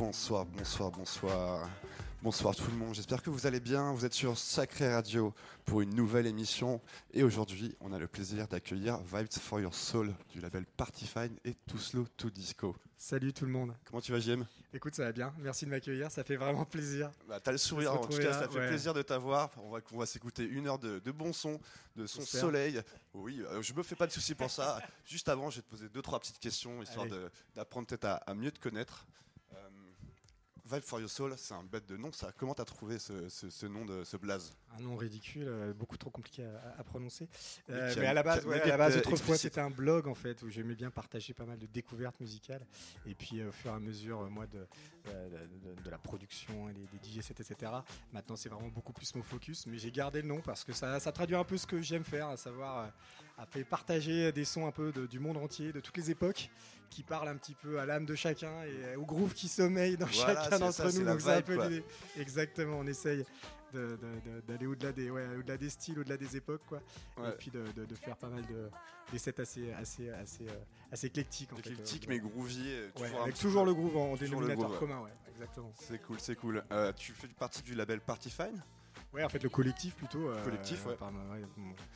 Bonsoir, bonsoir, bonsoir. Bonsoir tout le monde, j'espère que vous allez bien. Vous êtes sur Sacré Radio pour une nouvelle émission. Et aujourd'hui, on a le plaisir d'accueillir Vibes for Your Soul du label Party Fine et Too Slow To Disco. Salut tout le monde. Comment tu vas, JM Écoute, ça va bien. Merci de m'accueillir. Ça fait vraiment plaisir. Bah, T'as le sourire, en tout cas, ça fait plaisir de t'avoir. On va, on va s'écouter une heure de, de bon son, de son soleil. Oui, euh, je me fais pas de soucis pour ça. Juste avant, je vais te poser deux, trois petites questions, histoire d'apprendre peut-être à, à, mieux te connaître. Vibe for Your Soul, c'est un bête de nom. Ça. Comment t'as trouvé ce, ce, nom de ce blaze? Un nom ridicule, euh, beaucoup trop compliqué à, prononcer. Euh, mais, à la base, à la base autrefois, c'était un blog en fait où j'aimais bien partager pas mal de découvertes musicales. Et puis, euh, au fur et à mesure, moi, de, de, la production, des, des DJ sets, etc. Maintenant, c'est vraiment beaucoup plus mon focus. Mais j'ai gardé le nom parce que ça, ça traduit un peu ce que j'aime faire, à savoir partager des sons un peu du monde entier, de toutes les époques qui parle un petit peu à l'âme de chacun et au groove qui sommeille dans chacun d'entre nous. Donc un peu Exactement, on essaye d'aller au-delà des, ouais, au-delà des styles, au-delà des époques, quoi. Et puis de, faire pas mal de des sets assez, assez, assez, euh, assez éclectiques. Éclectique mais groovy. avec toujours le groove en dénominateur commun, ouais, exactement. C'est cool, c'est cool. Euh, tu fais partie du label Party Fine? Ouais, en fait, le collectif plutôt. Euh, collectif, ouais.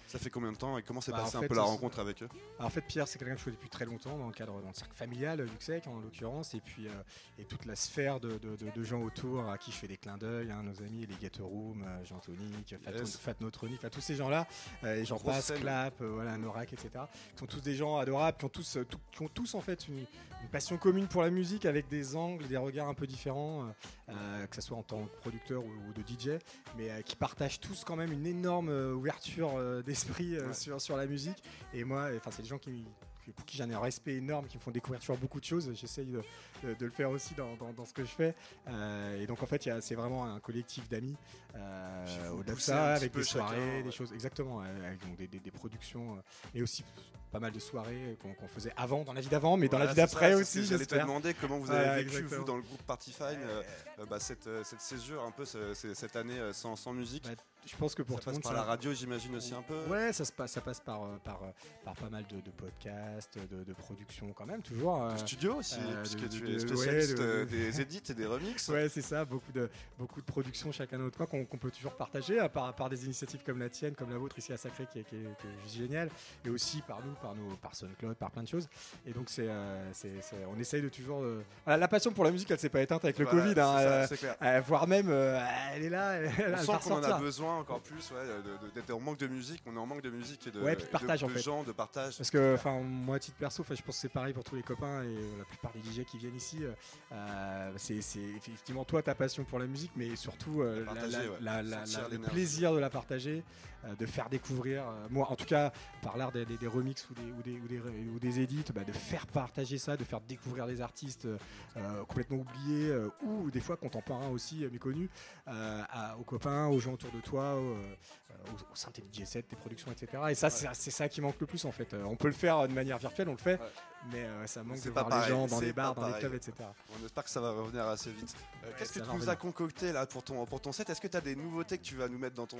Ça fait combien de temps et comment s'est bah, passé un peu la rencontre avec eux? En fait, Pierre, c'est quelqu'un que je connais depuis très longtemps dans le cadre, dans le cercle familial, Luxec en l'occurrence, et puis euh, et toute la sphère de, de, gens autour à qui je fais des clins d'œil, hein, nos amis, les Ghetto Room, euh, Jean Tonic, yes. Fatnotronic, tous ces gens-là, et j'en passe, Clap, voilà, Norak, etc. Qui sont tous des gens adorables, qui ont tous, qui ont tous en fait une, une, passion commune pour la musique avec des angles, des regards un peu différents, que ce soit en tant que producteur ou, de DJ, mais qui partagent tous quand même une énorme euh, ouverture euh, d'esprit euh, sur, sur la musique. Et moi, enfin, c'est des gens qui, pour qui j'ai un respect énorme, qui me font découvrir toujours beaucoup de choses. J'essaye de, de, le faire aussi dans, dans, ce que je fais. et donc en fait, c'est vraiment un collectif d'amis. Au-delà de ça, avec des soirées, des choses, exactement, avec des, des, productions, mais aussi pas mal de soirées qu'on faisait avant, dans la vie d'avant, mais dans la vie d'après aussi. J'allais te demander comment vous avez vécu, vous, dans le groupe Party Fine, bah, cette, cette césure, un peu cette année sans, sans musique. Je pense que pour ça tout passe par la radio, j'imagine aussi un peu. Ouais, ça se passe, ça passe par euh, par, euh, par pas mal de, podcasts, de, de productions quand même, toujours. De euh, studio aussi, puisque tu es spécialiste des edits et des remixes. Ouais, c'est ça, beaucoup de beaucoup de productions chacun de notre coin qu'on peut toujours partager, à part, par des initiatives comme la tienne, comme la vôtre ici à Sacré, qui est, qui est, juste génial, et aussi par nous, par nos par SoundCloud, par plein de choses. Et donc c'est, on essaye de toujours. la passion pour la musique, elle s'est pas éteinte avec le Covid, hein, voire même, elle est là. Elle, on sent qu'on en a besoin encore plus, ouais, d'être en manque de musique. On est en manque de musique et de, ouais, partage, de, en fait. gens, de partage. Parce que, enfin, moi, à titre perso, je pense que c'est pareil pour tous les copains et la plupart des DJ qui viennent ici. Euh, c'est effectivement toi ta passion pour la musique, mais surtout euh, le plaisir de la partager, euh, de faire découvrir. moi, en tout cas, par l'art des, des, remixes ou des, ou des, ou des, bah, de faire partager ça, de faire découvrir des artistes complètement oubliés ou des fois contemporains aussi méconnus aux copains, aux gens autour de toi au, sein de G7, des productions, etc. Et ça, c'est ça qui manque le plus en fait. Euh, on peut le faire de manière virtuelle, on le fait, mais euh, ça manque de voir les gens dans les bars, dans les clubs, etc. On espère que ça va revenir assez vite. Euh, qu'est-ce que tu nous as concocté là pour ton, pour ton set? Est-ce que tu as des nouveautés que tu vas nous mettre dans ton.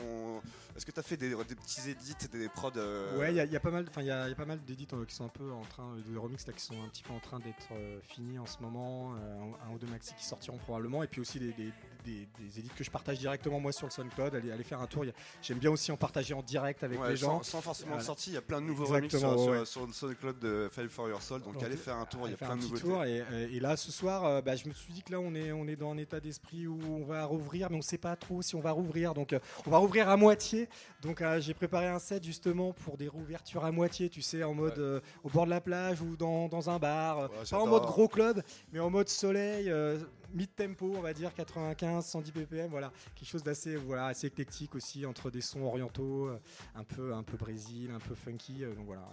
Est-ce que tu as fait des, des, petits edits, des prods Ouais, il y, a pas mal, y, a, y a pas mal d'édits qui sont un peu en train, de remix là, qui sont un petit peu en train d'être finis en ce moment. Un, ou deux maxi qui sortiront probablement, et puis aussi des, des, des, edits que je partage directement moi sur le SoundCloud. Allez, aller faire un tour. J'aime bien aussi en partager en direct avec les gens. Sans, forcément sortir, il y a plein de nouveaux remixes sur, sur, le SoundCloud de Fail for Your Soul. Donc, allez faire un tour, il y a plein de nouveautés. Tour et, et, là, ce soir, euh, bah, je me suis dit que là, on est, on est dans un état d'esprit où on va rouvrir, mais on ne sait pas trop si on va rouvrir. Donc, euh, on va rouvrir à moitié. Donc, euh, j'ai préparé un set justement pour des rouvertures à moitié, tu sais, en mode au bord de la plage ou dans, dans un bar. pas en mode gros club, mais en mode soleil mid-tempo, on va dire 95, 110 ppm, voilà, quelque chose d'assez voilà, assez éclectique aussi entre des sons orientaux, euh, un peu un peu Brésil, un peu funky, euh, donc voilà.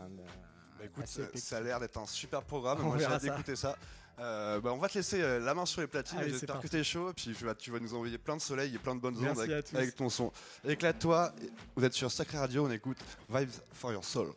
Bah, écoute, ça, a l'air d'être un super programme. Moi, j'ai hâte d'écouter ça. Euh, bah, on va te laisser la main sur les platines. J'espère que t'es chaud. Puis tu vas, tu vas nous envoyer plein de soleil et plein de bonnes ondes avec, avec, ton son. Éclate-toi. Vous êtes sur Sacré Radio. On écoute Vibes for Your Soul.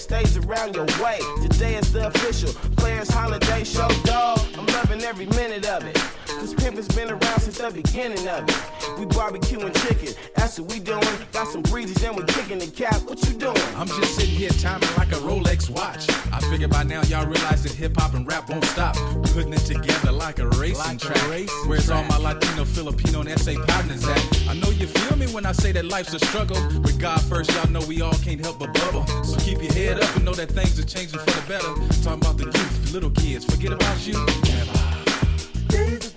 stays around your way. Today is the official Players Holiday Show, dog. I'm loving every minute of it. This pimpin's been around since the beginning of it. We barbecuing chicken, that's what we doing. Got some breezes, and we kicking the cap. What you doing? I'm just sitting here timing like a Rolex watch. I figure by now y'all realize that hip hop and rap won't stop. Putting it together like a racing like track. A racing Where's track. all my Latino, Filipino, and SA partners at? I know you feel me when I say that life's a struggle. With God first, y'all know we all can't help but bubble. So keep your head up and know that things are changing for the better. Talking about the youth, little kids, forget about you.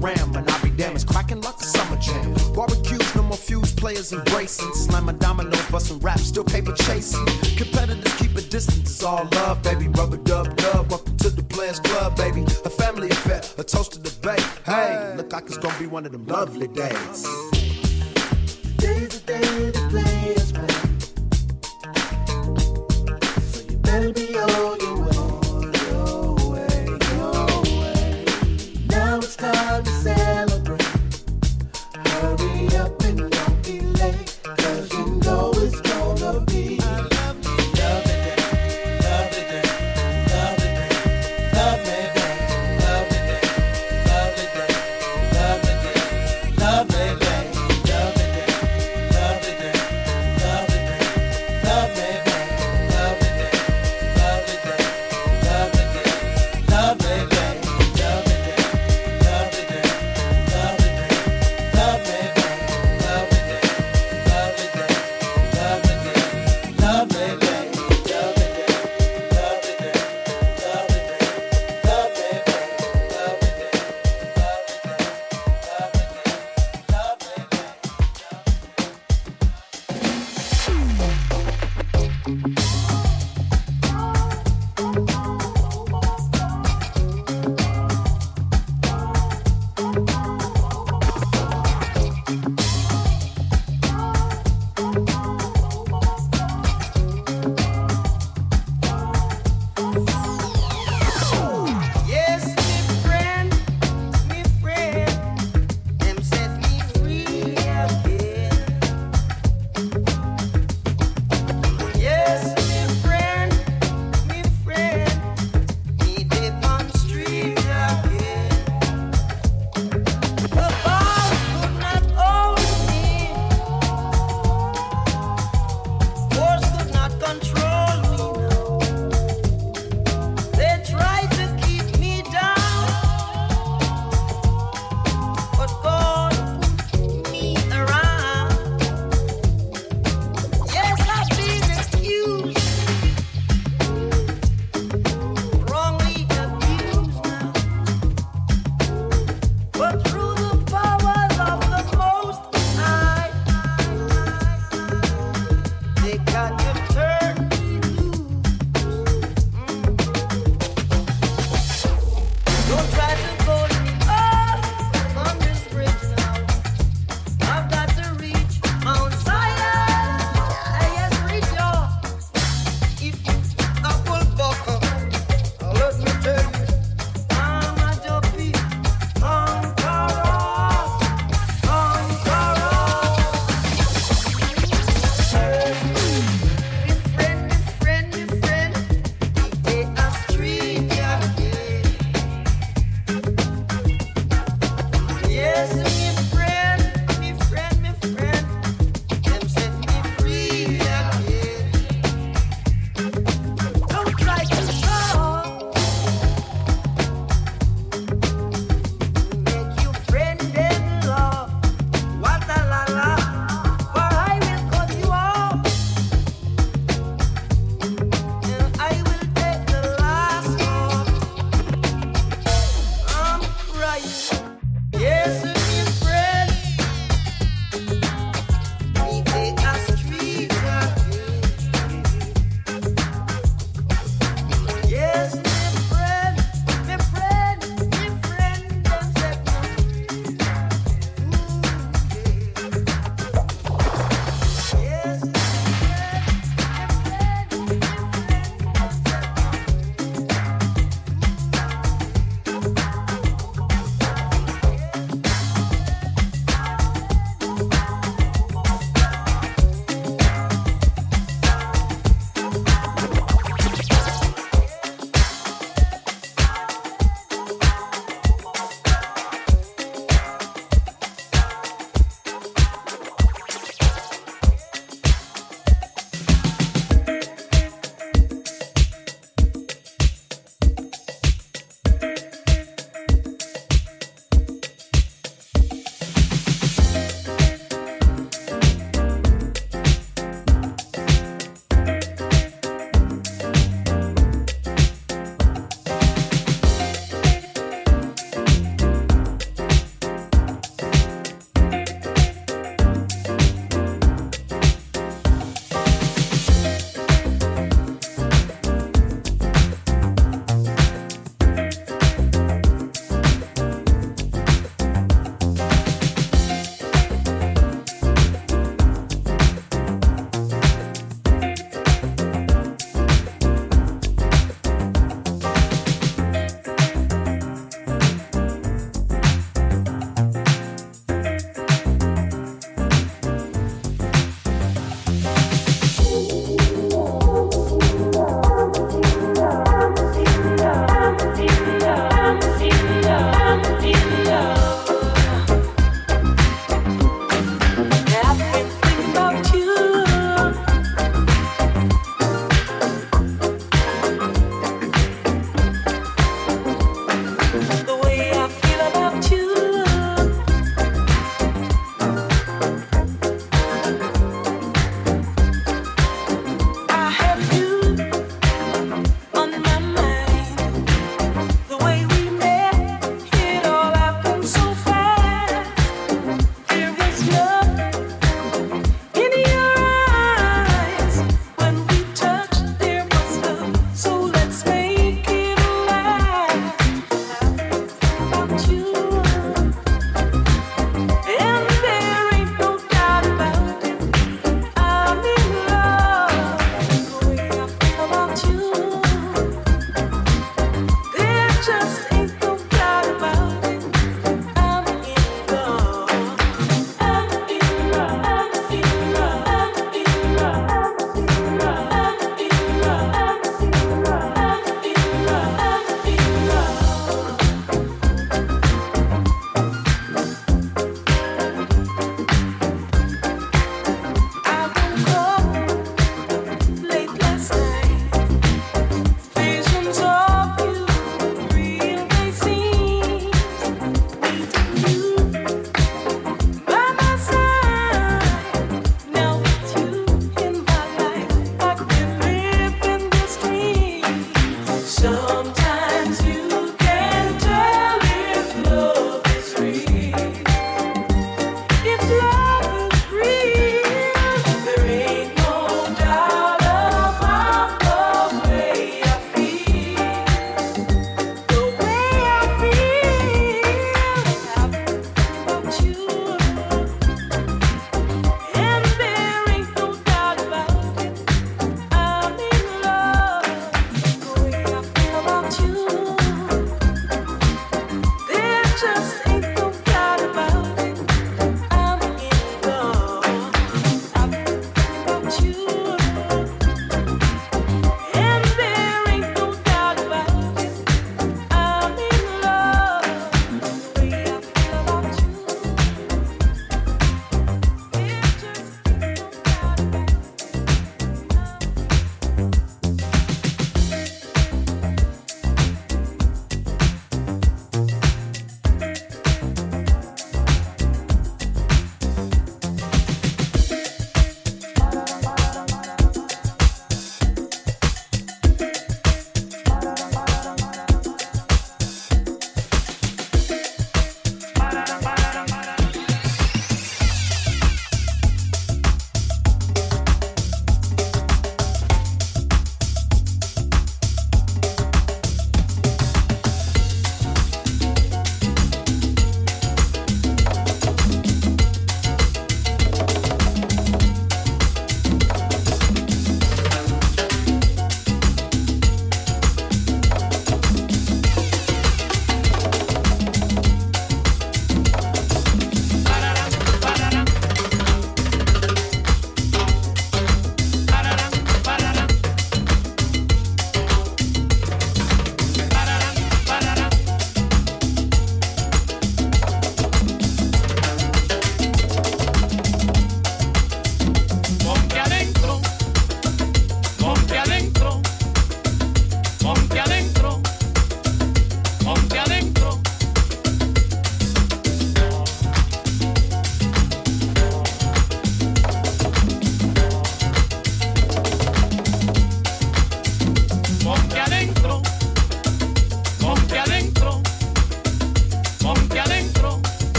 ram, and I be damn, it's cracking like a summer jam. Barbecues, no more fuse, players embracing. Slamming dominoes, busting rap, still paper chasing. Competitors keep a distance, it's all love, baby. Rubber dub dub, welcome to the Players Club, baby. A family affair, a toast to the bay. Hey, look like it's gonna be one of them lovely days. There's a day the players. myself.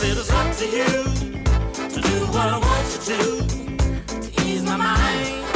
said it's up to you to do what I want you to, to ease my mind.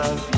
爱。